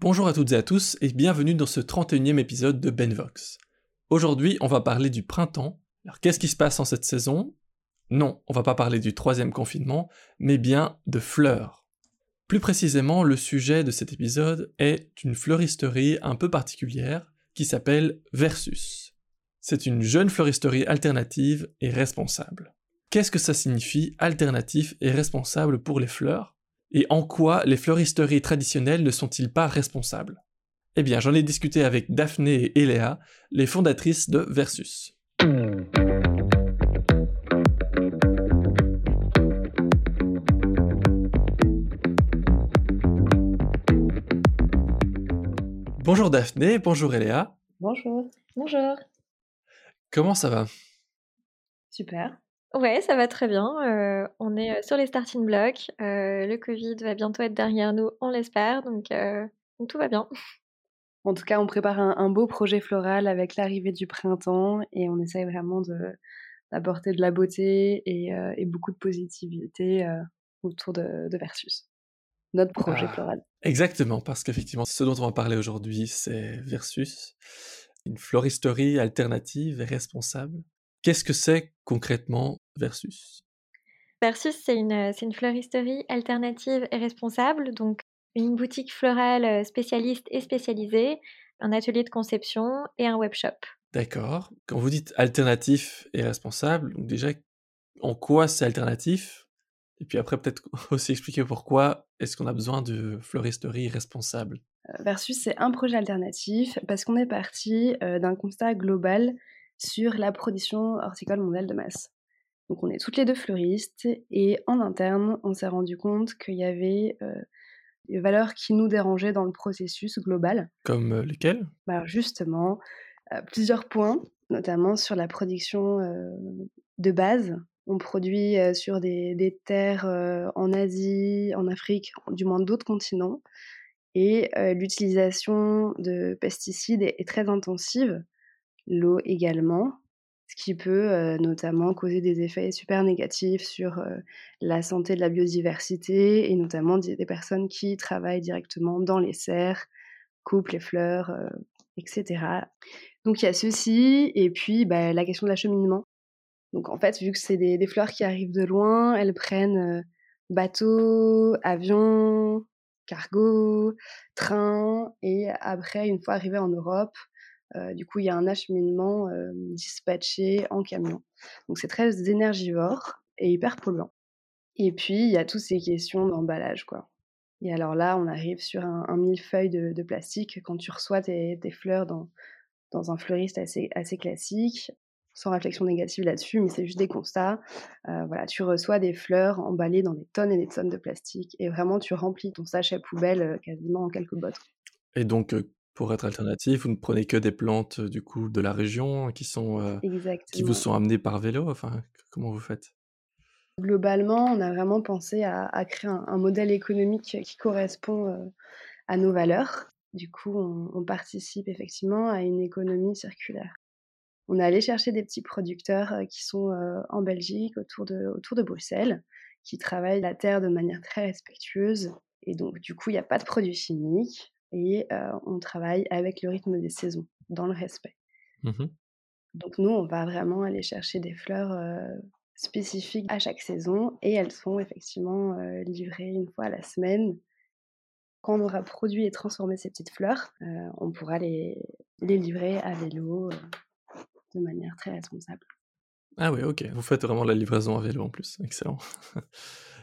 Bonjour à toutes et à tous et bienvenue dans ce 31e épisode de Benvox. Aujourd'hui, on va parler du printemps. Alors qu'est-ce qui se passe en cette saison? Non, on va pas parler du troisième confinement, mais bien de fleurs. Plus précisément, le sujet de cet épisode est une fleuristerie un peu particulière qui s'appelle Versus. C'est une jeune fleuristerie alternative et responsable. Qu'est-ce que ça signifie alternatif et responsable pour les fleurs? Et en quoi les fleuristeries traditionnelles ne sont-ils pas responsables? Eh bien, j'en ai discuté avec Daphné et Eléa, les fondatrices de Versus. Bonjour Daphné, bonjour Eléa. Bonjour. Bonjour. Comment ça va? Super. Ouais, ça va très bien. Euh, on est euh, sur les starting blocks. Euh, le Covid va bientôt être derrière nous, on l'espère. Donc, donc tout va bien. En tout cas, on prépare un, beau projet floral avec l'arrivée du printemps et on essaye vraiment d'apporter de la beauté et, beaucoup de positivité autour de, Versus. Notre projet Ah, floral. Exactement, parce qu'effectivement, ce dont on va parler aujourd'hui, c'est Versus, une floristerie alternative et responsable. Qu'est-ce que c'est concrètement Versus? Versus, c'est une, c'est une fleuristerie alternative et responsable. Donc, une boutique florale euh, spécialiste et spécialisée, un atelier de conception et un webshop. D'accord. Quand vous dites alternatif et responsable, donc déjà, en quoi c'est alternatif? Et puis après, peut-être aussi expliquer pourquoi est-ce qu'on a besoin de fleuristerie responsable? Euh, Versus, c'est un projet alternatif parce qu'on est parti euh, d'un constat global sur la production horticole mondiale de masse. Donc on est toutes les deux fleuristes et en interne, on s'est rendu compte qu'il y avait euh, des valeurs qui nous dérangeaient dans le processus global. Comme euh, lesquels Bah, Alors justement, euh, plusieurs points, notamment sur la production de base. On produit sur des, des terres en Asie, en Afrique, du moins d'autres continents. Et l'utilisation de pesticides est, est très intensive, l'eau également, ce qui peut notamment causer des effets super négatifs sur la santé de la biodiversité et notamment des, personnes qui travaillent directement dans les serres, coupent les fleurs, etc. Donc il y a ceci, et puis bah, la question de l'acheminement. Donc en fait, vu que c'est des, des fleurs qui arrivent de loin, elles prennent bateau, avion, cargo, train, et après, une fois arrivées en Europe, euh, du coup, il y a un acheminement euh, dispatché en camion. Donc c'est très énergivore et hyper polluant. Et puis, il y a toutes ces questions d'emballage, quoi. Et alors là, on arrive sur un, millefeuille de, plastique quand tu reçois tes, fleurs dans, dans un fleuriste assez, assez classique, sans réflexion négative là-dessus, mais c'est juste des constats. Euh, voilà, tu reçois des fleurs emballées dans des tonnes et des tonnes de plastique, et vraiment, tu remplis ton sachet poubelle quasiment en quelques bottes. Et donc, pour être alternatif, vous ne prenez que des plantes du coup de la région qui sont euh, qui vous Exactement. sont amenées par vélo. Enfin, comment vous faites? Globalement, on a vraiment pensé à, à créer un, un modèle économique qui correspond euh, à nos valeurs. Du coup, on, on participe effectivement à une économie circulaire. On est allé chercher des petits producteurs euh, qui sont euh, en Belgique, autour de, autour de Bruxelles, qui travaillent la terre de manière très respectueuse. Et donc, du coup, il n'y a pas de produits chimiques et on travaille avec le rythme des saisons, dans le respect. Mhm. Donc, nous, on va vraiment aller chercher des fleurs spécifiques à chaque saison et elles sont effectivement livrées une fois à la semaine. Quand on aura produit et transformé ces petites fleurs, euh, on pourra les, les livrer à vélo euh, de manière très responsable. Ah oui, ok. Vous faites vraiment la livraison à vélo en plus. Excellent.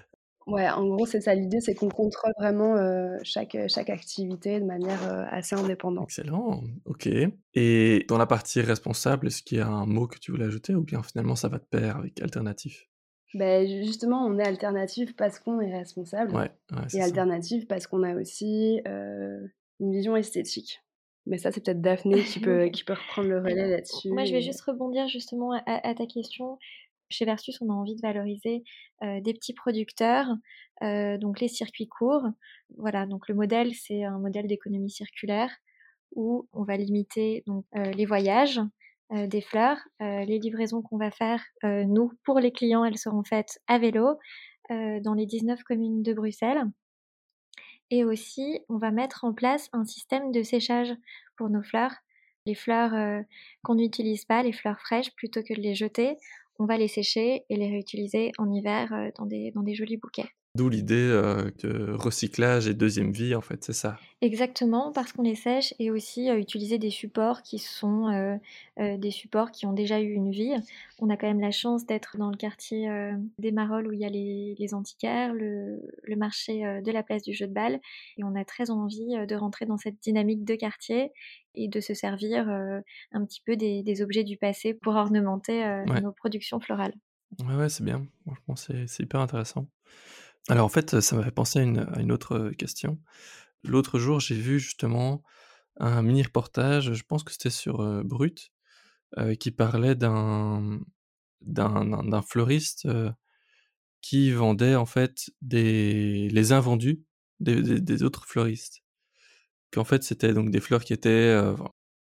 Ouais, en gros, c'est ça l'idée, c'est qu'on contrôle vraiment euh, chaque, chaque activité de manière euh, assez indépendante. Excellent. Ok. Et dans la partie responsable, est-ce qu'il y a un mot que tu voulais ajouter ou bien finalement ça va de pair avec alternatif? Ben, justement, on est alternatif parce qu'on est responsable Ouais, ouais, c'est et ça. alternatif parce qu'on a aussi euh, une vision esthétique. Mais ça, c'est peut-être Daphné qui peut, qui peut reprendre le relais là-dessus. moi, je vais et- juste rebondir justement à, à ta question. Chez Versus, on a envie de valoriser euh, des petits producteurs, euh, donc les circuits courts. Voilà, donc le modèle, c'est un modèle d'économie circulaire où on va limiter euh, les voyages des fleurs, les livraisons qu'on va faire nous pour les clients, elles seront faites à vélo dans les 19 communes de Bruxelles. Et aussi, on va mettre en place un système de séchage pour nos fleurs. Les fleurs qu'on n'utilise pas, les fleurs fraîches, plutôt que de les jeter, on va les sécher et les réutiliser en hiver euh, dans, des, dans des jolis bouquets. D'où l'idée euh, de recyclage et deuxième vie, en fait, c'est ça. Exactement, parce qu'on les sèche et aussi euh, utiliser des supports qui sont euh, des supports qui ont déjà eu une vie. On a quand même la chance d'être dans le quartier des Marolles où il y a les, les antiquaires, le, le marché de la place du jeu de balle, et on a très envie de rentrer dans cette dynamique de quartier et de se servir un petit peu des, des, objets du passé pour ornementer nos productions florales. Ouais, ouais c'est bien. Franchement, c'est hyper intéressant. Alors en fait, ça m'a fait penser à une, autre question. L'autre jour, j'ai vu justement un mini reportage, je pense que c'était sur Brut, qui parlait d'un d'un fleuriste qui vendait en fait des les invendus des, des, autres fleuristes. Qu'en fait, c'était donc des fleurs qui étaient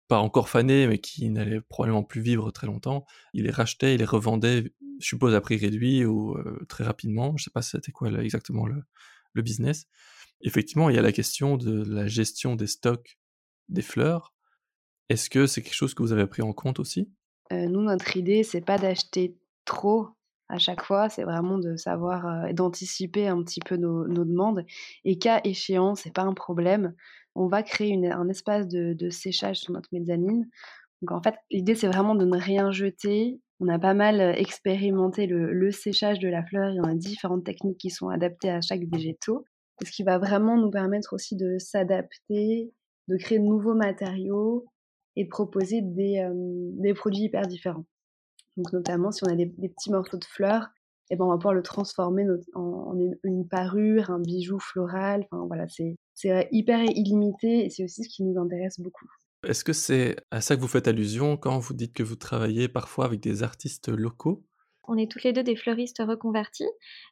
pas encore fanées, mais qui n'allaient probablement plus vivre très longtemps. Il les rachetait, il les revendait je suppose à prix réduit ou très rapidement. Je sais pas c'était quoi exactement le, business. Effectivement, il y a la question de la gestion des stocks des fleurs. Est-ce que c'est quelque chose que vous avez pris en compte aussi? Nous, notre idée, c'est pas d'acheter trop à chaque fois, c'est vraiment de savoir, d'anticiper un petit peu nos, demandes. Et cas échéant, c'est pas un problème. On va créer un espace de, séchage sur notre mezzanine donc en fait, l'idée, c'est vraiment de ne rien jeter on a pas mal expérimenté le, séchage de la fleur. Il y en a différentes techniques qui sont adaptées à chaque végétaux. Ce qui va vraiment nous permettre aussi de s'adapter, de créer de nouveaux matériaux et de proposer des, produits hyper différents. Donc notamment si on a des, petits morceaux de fleurs, et eh ben on va pouvoir le transformer en, une, parure, un bijou floral. Enfin voilà, c'est hyper illimité et c'est aussi ce qui nous intéresse beaucoup. Est-ce que c'est à ça que vous faites allusion quand vous dites que vous travaillez parfois avec des artistes locaux? On est toutes les deux des fleuristes reconvertis.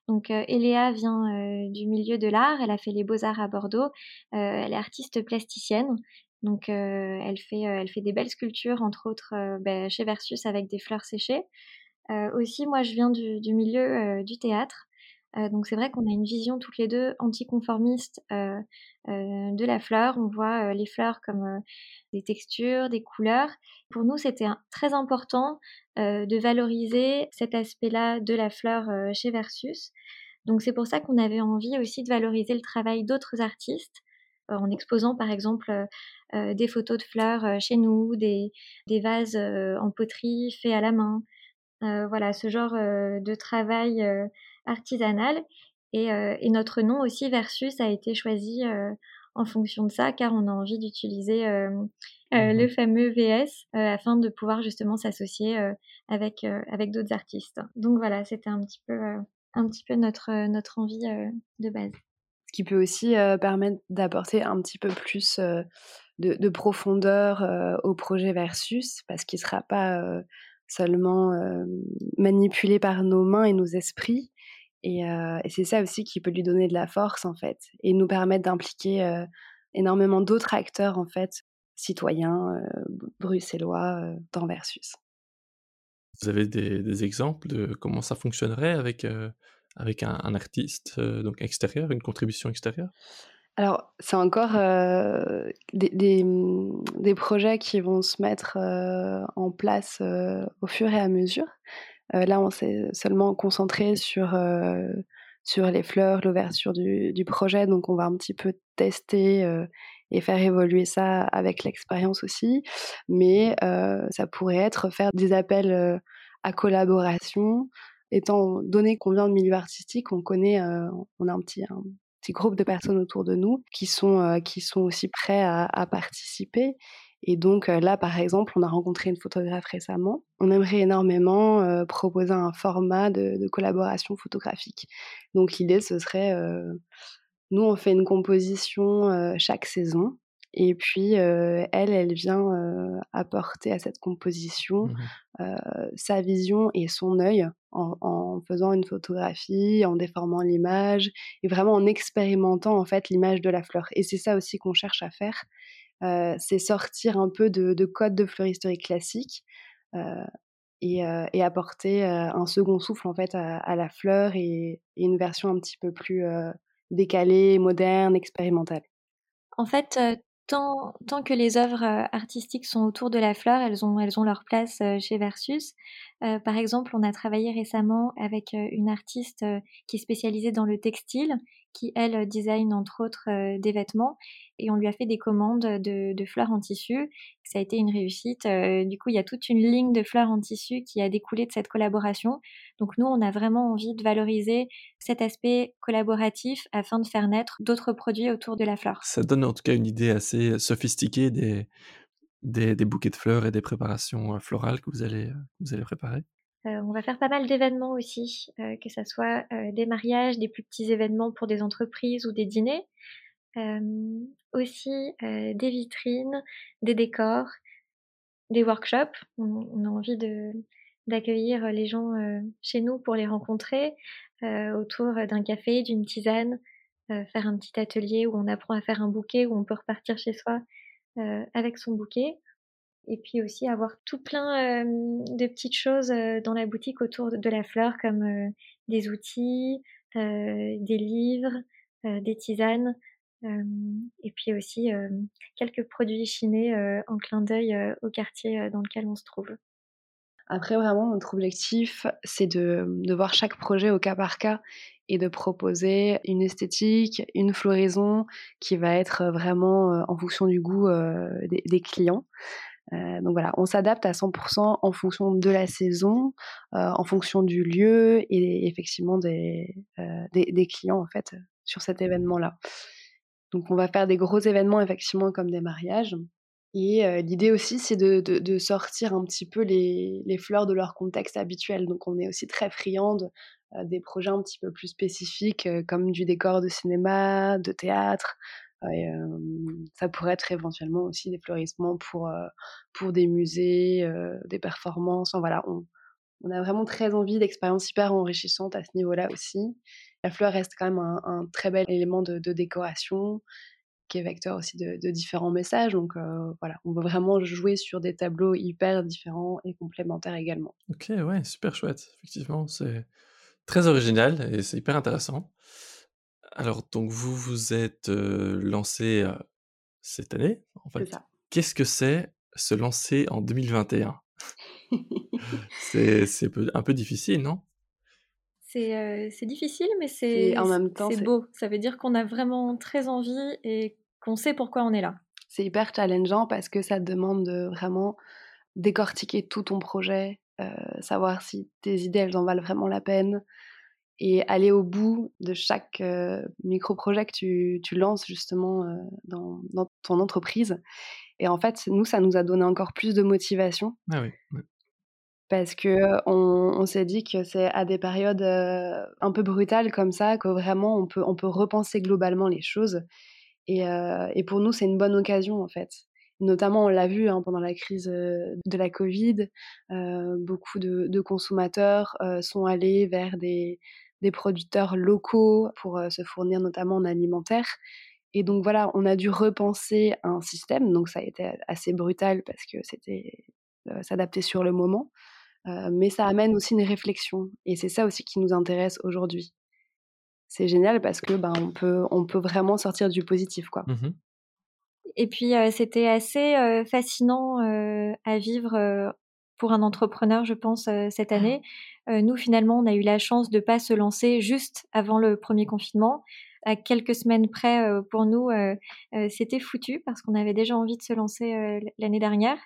Donc, euh, Eléa vient euh, du milieu de l'art. Elle a fait les beaux-arts à Bordeaux. Euh, elle est artiste plasticienne. Donc, elle, fait, elle fait des belles sculptures, entre autres ben, chez Versus avec des fleurs séchées. aussi, moi, je viens du, du milieu du théâtre. donc, c'est vrai qu'on a une vision toutes les deux anticonformiste de la fleur. On voit les fleurs comme des textures, des couleurs. Pour nous, c'était très important euh, de valoriser cet aspect-là de la fleur euh, chez Versus. Donc c'est pour ça qu'on avait envie aussi de valoriser le travail d'autres artistes euh, en exposant par exemple des photos de fleurs chez nous, des, des vases en poterie faits à la main. voilà, ce genre de travail artisanal. Et, et, notre nom aussi, Versus, a été choisi en fonction de ça, car on a envie d'utiliser euh, euh, le mmh fameux VS euh, afin de pouvoir justement s'associer avec, avec d'autres artistes. Donc voilà, c'était un petit peu, un petit peu notre, notre envie de base. Ce qui peut aussi permettre d'apporter un petit peu plus de, de, profondeur au projet Versus, parce qu'il ne sera pas seulement manipulé par nos mains et nos esprits, et, c'est ça aussi qui peut lui donner de la force, en fait, et nous permettre d'impliquer énormément d'autres acteurs, en fait, citoyens, bruxellois, dans Versus. Vous avez des, exemples de comment ça fonctionnerait avec, avec un, artiste donc extérieur, une contribution extérieure? Alors, c'est encore des, mmh, des, projets qui vont se mettre en place au fur et à mesure. Euh, là, on s'est seulement concentré sur, euh, sur les fleurs, l'ouverture du, du, projet, donc on va un petit peu tester euh, et faire évoluer ça avec l'expérience aussi. Mais ça pourrait être faire des appels à collaboration. Étant donné qu'on vient de milieu artistique, on connaît, on a un petit, groupe de personnes autour de nous qui sont, sont aussi prêts à, à participer. Et donc là, par exemple, on a rencontré une photographe récemment. On aimerait énormément proposer un format de, collaboration photographique. Donc l'idée, ce serait, nous, on fait une composition chaque saison. Et puis, elle, elle vient apporter à cette composition mmh sa vision et son œil en, en, faisant une photographie, en déformant l'image et vraiment en expérimentant en fait l'image de la fleur. Et c'est ça aussi qu'on cherche à faire. Euh, c'est sortir un peu de, de code de fleuristerie classique euh, et, euh, et, apporter un second souffle en fait à, la fleur et, une version un petit peu plus décalé, moderne, expérimental En fait, tant, que les œuvres artistiques sont autour de la fleur, elles ont, elles ont leur place chez Versus. par exemple, on a travaillé récemment avec une artiste qui est spécialisée dans le textile, qui, elle, design entre autres des vêtements et on lui a fait des commandes de, fleurs en tissu. Ça a été une réussite. Euh, du coup, il y a toute une ligne de fleurs en tissu qui a découlé de cette collaboration. Donc nous, on a vraiment envie de valoriser cet aspect collaboratif afin de faire naître d'autres produits autour de la fleur. Ça donne en tout cas une idée assez sophistiquée des, des, bouquets de fleurs et des préparations euh, florales que vous allez, euh, vous allez préparer. On va faire pas mal d'événements aussi, que ce soit des mariages, des plus petits événements pour des entreprises ou des dîners aussi des vitrines, des décors, des workshops. On, a envie d'accueillir les gens chez nous pour les rencontrer autour d'un café, d'une tisane, faire un petit atelier où on apprend à faire un bouquet, où on peut repartir chez soi avec son bouquet. Et puis aussi avoir tout plein de petites choses dans la boutique autour de la fleur, comme des outils, des livres, des tisanes et puis aussi quelques produits chinés en clin d'œil au quartier dans lequel on se trouve. Après, vraiment, notre objectif, c'est de, de, voir chaque projet au cas par cas et de proposer une esthétique, une floraison qui va être vraiment en fonction du goût des, clients. Donc voilà, on s'adapte à 100% en fonction de la saison, en fonction du lieu et effectivement des, des, des clients en fait sur cet événement-là. Donc on va faire des gros événements effectivement comme des mariages. Et l'idée aussi, c'est de, sortir un petit peu les, fleurs de leur contexte habituel. Donc on est aussi très friande des projets un petit peu plus spécifiques comme du décor de cinéma, de théâtre. Ça pourrait être éventuellement aussi des fleurissements pour, pour des musées, des performances. voilà, on, a vraiment très envie d'expériences hyper enrichissantes à ce niveau-là aussi. La fleur reste quand même un, très bel élément de, décoration qui est vecteur aussi de, différents messages. Donc voilà, on veut vraiment jouer sur des tableaux hyper différents et complémentaires également. Ok, ouais, super chouette. Effectivement, c'est très original et c'est hyper intéressant. Alors, donc vous vous êtes euh, lancé euh, cette année, en fait. Qu'est-ce que c'est se lancer en 2021 C'est un peu difficile, non? C'est difficile, mais c'est en même temps c'est beau. Ça veut dire qu'on a vraiment très envie et qu'on sait pourquoi on est là. C'est hyper challengeant parce que ça demande de vraiment décortiquer tout ton projet, savoir si tes idées elles en valent vraiment la peine et aller au bout de chaque micro-projet que tu, tu, lances justement dans, dans, ton entreprise. Et en fait, nous, ça nous a donné encore plus de motivation. Ah oui parce que on, s'est dit que c'est à des périodes un peu brutales comme ça que vraiment on peut, on peut repenser globalement les choses. Et, et pour nous, c'est une bonne occasion en fait. Notamment, on l'a vu hein, pendant la crise de la Covid, beaucoup de, de consommateurs sont allés vers des, des producteurs locaux pour se fournir notamment en alimentaire. Et donc voilà, on a dû repenser un système, donc ça a été assez brutal parce que c'était s'adapter sur le moment mais ça amène aussi une réflexion. Et c'est ça aussi qui nous intéresse aujourd'hui. C'est génial parce que ben, on, peut, on peut vraiment sortir du positif. Quoi. Mmh Et puis, c'était assez fascinant à vivre pour un entrepreneur, je pense, cette année. nous, finalement, on a eu la chance de ne pas se lancer juste avant le premier confinement. À quelques semaines près, pour nous, c'était foutu parce qu'on avait déjà envie de se lancer l'année dernière.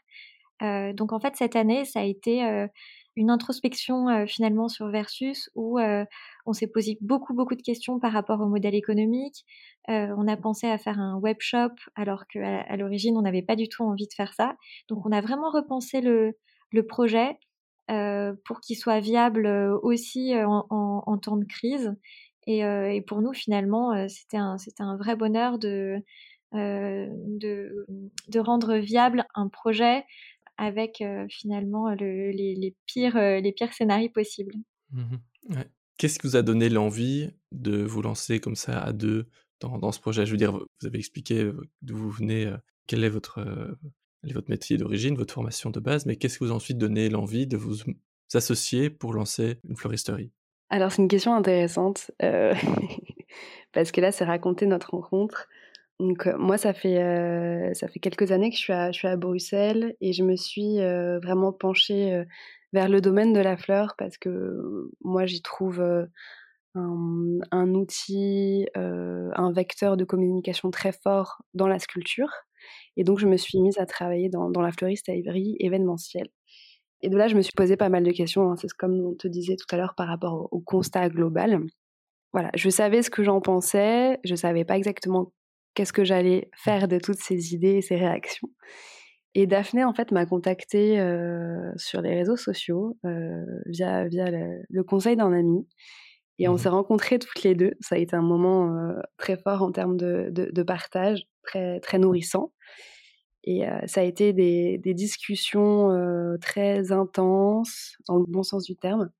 Euh, donc en fait cette année ça a été euh, une introspection euh, finalement sur Versus où on s'est posé beaucoup beaucoup de questions par rapport au modèle économique. on a pensé à faire un web shop alors qu'à à, l'origine on n'avait pas du tout envie de faire ça. Donc on a vraiment repensé le, le projet pour qu'il soit viable aussi en, en, temps de crise. Et, pour nous finalement c'était un, un vrai bonheur de, de, rendre viable un projet avec finalement les, pires, les pires scénarios possibles. Mmh Qu'est-ce qui vous a donné l'envie de vous lancer comme ça à deux dans, ce projet? Je veux dire, vous avez expliqué d'où vous venez, quel est votre, votre métier d'origine, votre formation de base, mais qu'est-ce qui vous a ensuite donné l'envie de vous associer pour lancer une floristerie? Alors c'est une question intéressante parce que là, c'est raconter notre rencontre. Donc moi, ça fait, ça fait quelques années que je suis à, je suis à Bruxelles et je me suis vraiment penchée vers le domaine de la fleur parce que moi, j'y trouve un, outil, un vecteur de communication très fort dans la sculpture. Et donc, je me suis mise à travailler dans, dans la fleuriste à Ivry événementielle. Et de là, je me suis posé pas mal de questions. Hein. C'est comme on te disait tout à l'heure par rapport au, au, constat global. Voilà, je savais ce que j'en pensais, je savais pas exactement qu'est-ce que j'allais faire de toutes ces idées et ces réactions. Et Daphné, en fait, m'a contactée euh, sur les réseaux sociaux euh, via, via le, le conseil d'un ami. Et on mmh s'est rencontrés toutes les deux. Ça a été un moment euh, très fort en termes de, de, de, partage, très, nourrissant. Et euh, ça a été des, discussions euh, très intenses, dans le bon sens du terme.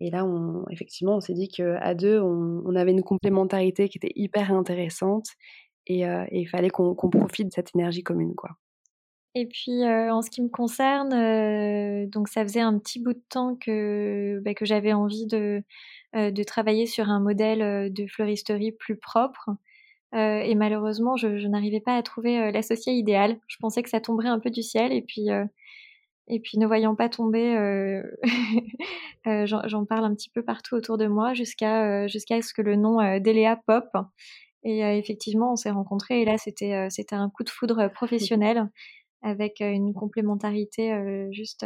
Et là, effectivement, on s'est dit qu'à deux, on, avait une complémentarité qui était hyper intéressante. Et, euh, il fallait qu'on qu profite de cette énergie commune, quoi. Et puis, en ce qui me concerne, donc ça faisait un petit bout de temps que, bah, que j'avais envie de, de travailler sur un modèle de fleuristerie plus propre. Et malheureusement, je, je n'arrivais pas à trouver l'associé idéal. Je pensais que ça tomberait un peu du ciel. Et puis, et puis ne voyant pas tomber, j'en parle un petit peu partout autour de moi jusqu'à jusqu'à ce que le nom d'Eléa pop. Et effectivement, on s'est rencontrés. Et là, c'était c'était un coup de foudre professionnel avec une complémentarité juste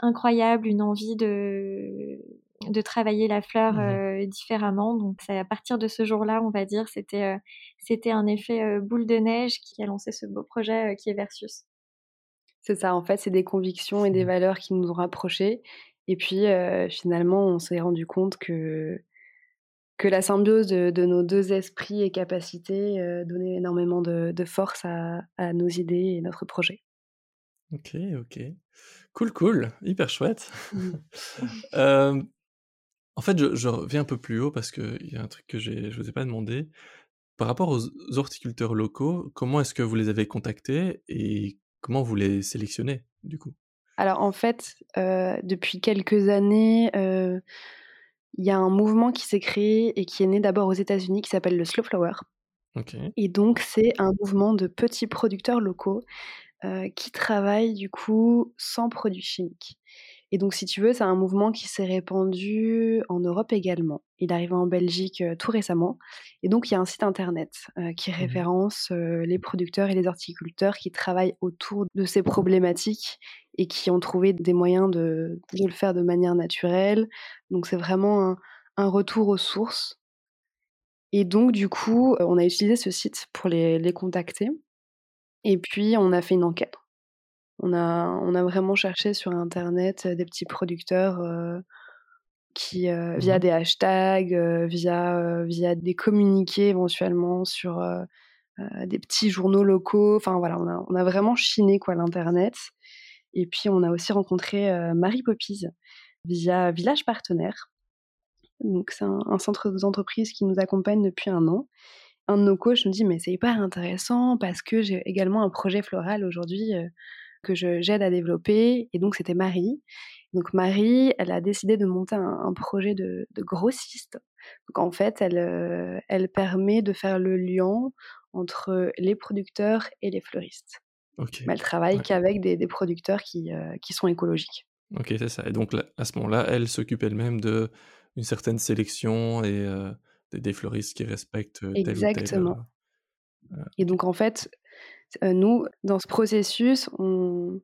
incroyable, une envie de, de travailler la fleur mmh différemment. Donc c'est à partir de ce jour-là, on va dire, c'était c'était un effet boule de neige qui a lancé ce beau projet qui est Versus. C'est ça, en fait, c'est des convictions et des valeurs qui nous ont rapprochés. Et puis finalement, on s'est rendu compte que que la symbiose de, de, nos deux esprits et capacités euh, donnait énormément de, de force à, à, nos idées et notre projet. Ok, ok. Cool, cool. Hyper chouette. Mmh. euh, en fait, je, je, reviens un peu plus haut parce qu'il y a un truc que je ne vous ai pas demandé. Par rapport aux horticulteurs locaux, comment est-ce que vous les avez contactés et comment vous les sélectionnez, du coup? Alors, en fait, euh, depuis quelques années, euh, il y a un mouvement qui s'est créé et qui est né d'abord aux États-Unis qui s'appelle le Slow Flower. Okay. Et donc, c'est un mouvement de petits producteurs locaux euh, qui travaillent du coup sans produits chimiques. Et donc, si tu veux, c'est un mouvement qui s'est répandu en Europe également. Il est arrivé en Belgique euh, tout récemment. Et donc, il y a un site internet euh, qui mmh référence euh, les producteurs et les horticulteurs qui travaillent autour de ces problématiques et qui ont trouvé des moyens de, de le faire de manière naturelle. Donc, c'est vraiment un, un, retour aux sources. Et donc, du coup, on a utilisé ce site pour les, les contacter. Et puis, on a fait une enquête on a, on a vraiment cherché sur Internet des petits producteurs euh, qui, euh, mmh via des hashtags, euh, via, via des communiqués éventuellement sur des petits journaux locaux. Enfin voilà, on a, on a vraiment chiné quoi l'Internet. Et puis on a aussi rencontré Marie Poppies via Village Partenaire. Donc c'est un, un centre d'entreprise qui nous accompagne depuis un an un de nos coachs nous dit mais c'est hyper intéressant parce que j'ai également un projet floral aujourd'hui que j'aide à développer. Et donc, c'était Marie. Donc, Marie, elle a décidé de monter un, un projet de, de, grossiste. Donc, en fait, elle, euh, elle permet de faire le lien entre les producteurs et les fleuristes. Okay. Mais elle travaille ouais. qu'avec des, des, producteurs qui, euh, qui sont écologiques. Ok, c'est ça. Et donc, là, à ce moment-là, elle s'occupe elle-même de une certaine sélection et euh, des, des, fleuristes qui respectent Exactement. tel ou tel, et donc, en fait, nous, dans ce processus, on,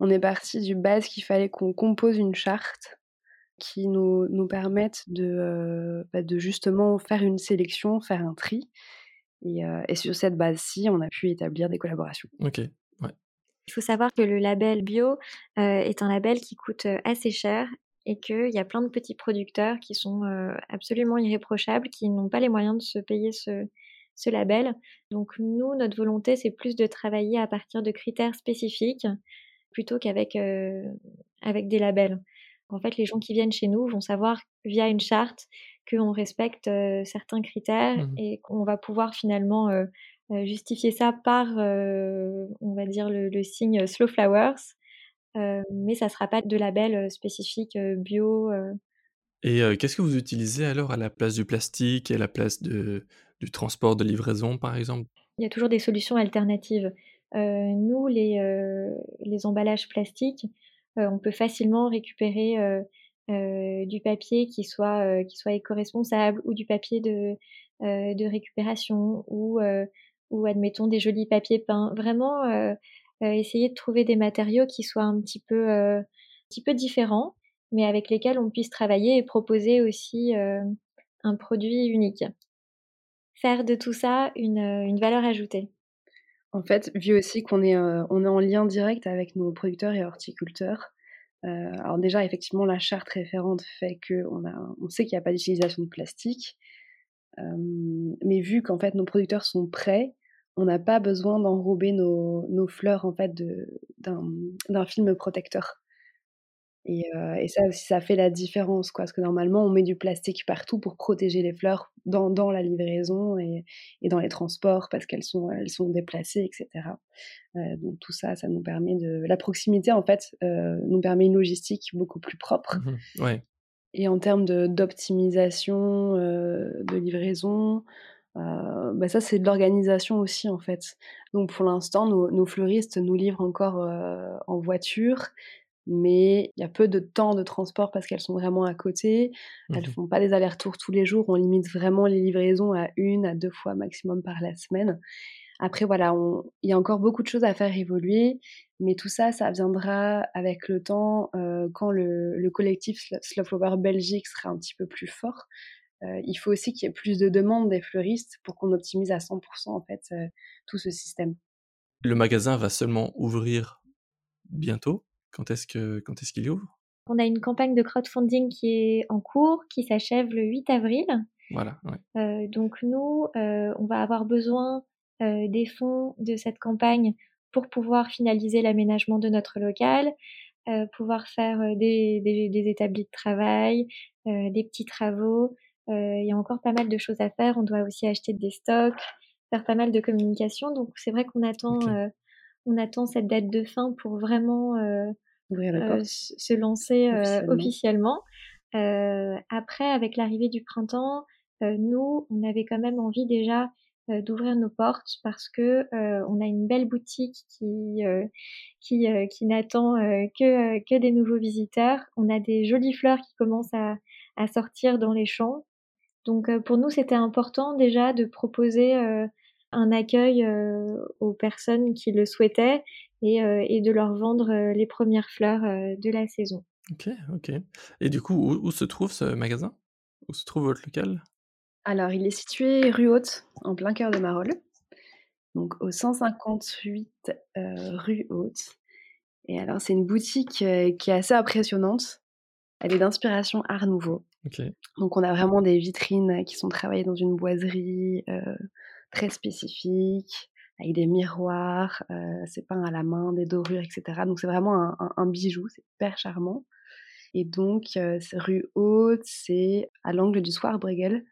on est parti du base qu'il fallait qu'on compose une charte qui nous, nous permette de, euh, bah de justement faire une sélection, faire un tri. Et, euh, et sur cette base-ci, on a pu établir des collaborations. Ok, ouais. Il faut savoir que le label bio euh, est un label qui coûte assez cher et qu'il y a plein de petits producteurs qui sont absolument irréprochables, qui n'ont pas les moyens de se payer ce, ce label. Donc nous, notre volonté, c'est plus de travailler à partir de critères spécifiques plutôt qu'avec euh, avec des labels. En fait, les gens qui viennent chez nous vont savoir via une charte qu'on respecte euh, certains critères mmh. et qu'on va pouvoir finalement euh, justifier ça par, on va dire, le, le signe Slow Flowers. mais ça ne sera pas de label spécifique bio. Et qu'est-ce que vous utilisez alors à la place du plastique et à la place de, du transport de livraison, par exemple? Il y a toujours des solutions alternatives. nous, les, les emballages plastiques, on peut facilement récupérer du papier qui soit, qui soit éco-responsable ou du papier de, de récupération ou, ou admettons des jolis papiers peints. Vraiment essayer de trouver des matériaux qui soient un petit peu, un petit peu différents mais avec lesquels on puisse travailler et proposer aussi un produit unique. Faire de tout ça une, une valeur ajoutée. En fait, vu aussi qu'on est, on est en lien direct avec nos producteurs et horticulteurs, alors déjà, effectivement, la charte référente fait qu'on on sait qu'il n'y a pas d'utilisation de plastique, mais vu qu'en fait nos producteurs sont prêts, on n'a pas besoin d'enrober nos, nos, fleurs en fait d'un film protecteur. Et, et, ça aussi, ça fait la différence, quoi. Parce que normalement, on met du plastique partout pour protéger les fleurs dans, dans la livraison et, et, dans les transports parce qu'elles sont, elles sont déplacées, etc. Euh, donc tout ça, ça nous permet de... La proximité, en fait, euh, nous permet une logistique beaucoup plus propre. Mmh ouais. Et en termes d'optimisation de, de, livraison, euh, bah ça, c'est de l'organisation aussi, en fait. Donc pour l'instant, nos, nos, fleuristes nous livrent encore en voiture mais il y a peu de temps de transport parce qu'elles sont vraiment à côté. Elles ne font pas des allers-retours tous les jours. On limite vraiment les livraisons à une à deux fois maximum par la semaine. Après, voilà, il y a encore beaucoup de choses à faire évoluer, mais tout ça, ça viendra avec le temps euh, quand le, le collectif Slow Flower Belgique sera un petit peu plus fort. Euh, il faut aussi qu'il y ait plus de demandes des fleuristes pour qu'on optimise à 100% en fait euh, tout ce système. Le magasin va seulement ouvrir bientôt? Quand est-ce que quand est-ce qu'il ouvre? On a une campagne de crowdfunding qui est en cours, qui s'achève le 8 avril. Voilà. Euh, donc nous, euh, on va avoir besoin euh, des fonds de cette campagne pour pouvoir finaliser l'aménagement de notre local, pouvoir faire des, des, des, établis de travail, des petits travaux. Il y a encore pas mal de choses à faire. On doit aussi acheter des stocks, faire pas mal de communication. Donc c'est vrai qu'on attend, on attend cette date de fin pour vraiment euh, se lancer euh, officiellement. Euh, après, avec l'arrivée du printemps, nous, on avait quand même envie déjà d'ouvrir nos portes parce que on a une belle boutique qui qui, qui n'attend que que des nouveaux visiteurs. On a des jolies fleurs qui commencent à, à sortir dans les champs. Donc pour nous, c'était important déjà de proposer un accueil aux personnes qui le souhaitaient euh, et, de leur vendre euh, les premières fleurs euh, de la saison. Ok, ok. Et du coup, où, se trouve ce magasin? Où se trouve votre local? Alors, il est situé rue Haute, en plein cœur de Marolles, donc au 158 rue Haute. Et alors, c'est une boutique qui est assez impressionnante. Elle est d'inspiration Art Nouveau. Donc, on a vraiment des vitrines qui sont travaillées dans une boiserie très spécifique avec des miroirs, euh, c'est peint à la main, des dorures, etc. Donc c'est vraiment un, bijou, c'est hyper charmant. Et donc, euh, rue Haute, c'est à l'angle du Square Bregel.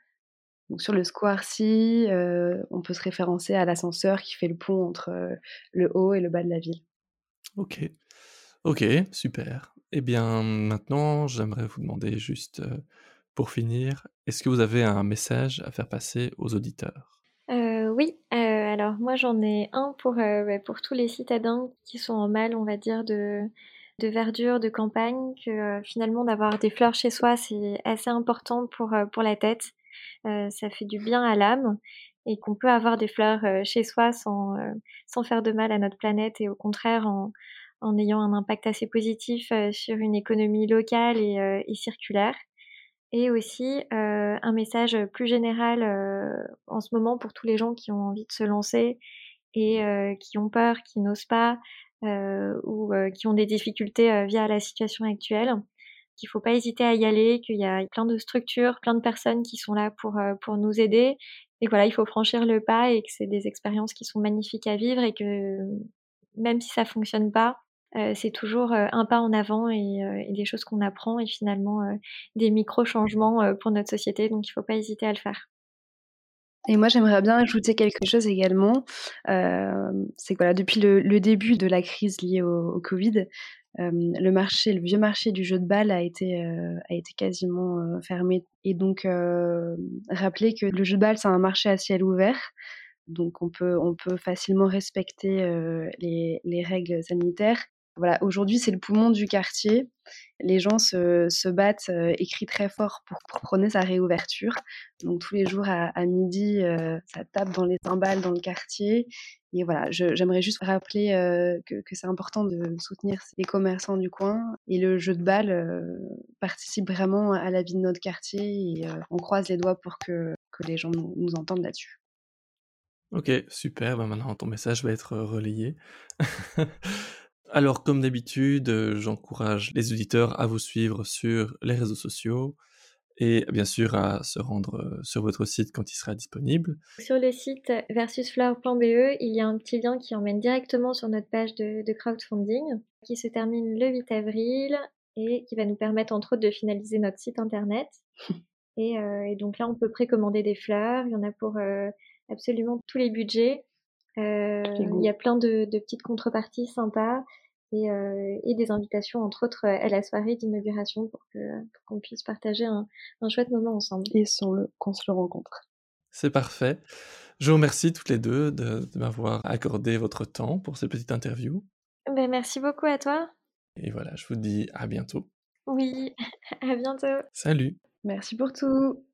Donc sur le square-ci, euh, on peut se référencer à l'ascenseur qui fait le pont entre le haut et le bas de la ville. Ok, ok, super. Eh bien, maintenant, j'aimerais vous demander juste, pour finir, est-ce que vous avez un message à faire passer aux auditeurs? Alors moi j'en ai un pour, euh, pour tous les citadins qui sont en mal, on va dire, de, de verdure, de campagne, que euh, finalement d'avoir des fleurs chez soi, c'est assez important pour, euh, pour la tête. ça fait du bien à l'âme et qu'on peut avoir des fleurs chez soi sans, sans faire de mal à notre planète et au contraire en, en ayant un impact assez positif sur une économie locale et, et circulaire et aussi euh, un message plus général euh, en ce moment pour tous les gens qui ont envie de se lancer et euh, qui ont peur, qui n'osent pas ou qui ont des difficultés via la situation actuelle, qu'il faut pas hésiter à y aller, qu'il y a plein de structures, plein de personnes qui sont là pour pour nous aider et voilà, il faut franchir le pas et que c'est des expériences qui sont magnifiques à vivre et que même si ça fonctionne pas, euh, c'est toujours euh, un pas en avant et, euh, et des choses qu'on apprend et finalement des micro-changements pour notre société. Donc il ne faut pas hésiter à le faire. Et moi, j'aimerais bien ajouter quelque chose également. c'est que voilà, depuis le, début de la crise liée au, Covid, le marché, le vieux marché du jeu de balle a été, a été quasiment fermé. Et donc, rappeler que le jeu de balle, c'est un marché à ciel ouvert. Donc, on peut, on peut facilement respecter les règles sanitaires voilà, aujourd'hui, c'est le poumon du quartier. Les gens se, battent euh, et crient très fort pour, prôner sa réouverture. Donc, tous les jours à, midi, euh, ça tape dans les cymbales dans le quartier. Et voilà, j'aimerais juste rappeler euh, que, c'est important de soutenir les commerçants du coin. Et le jeu de balle participe vraiment à la vie de notre quartier. Et on croise les doigts pour que, que les gens nous, entendent là-dessus. Ok, super. Ben maintenant, ton message va être relayé. Alors, comme d'habitude, euh, j'encourage les auditeurs à vous suivre sur les réseaux sociaux et bien sûr à se rendre euh, sur votre site quand il sera disponible. Sur le site versusflower.be, il y a un petit lien qui emmène directement sur notre page de, crowdfunding qui se termine le 8 avril et qui va nous permettre entre autres de finaliser notre site internet. Euh, et, donc là, on peut précommander des fleurs, il y en a pour absolument tous les budgets. il y a plein de, de petites contreparties sympas euh, et, des invitations, entre autres, à la soirée d'inauguration pour qu'on puisse partager un, chouette moment ensemble. Et qu'on se le rencontre. C'est parfait. Je vous remercie toutes les deux de, m'avoir accordé votre temps pour cette petite interview. Ben, merci beaucoup à toi. Et voilà, je vous dis à bientôt. Oui, à bientôt. Salut. Merci pour tout.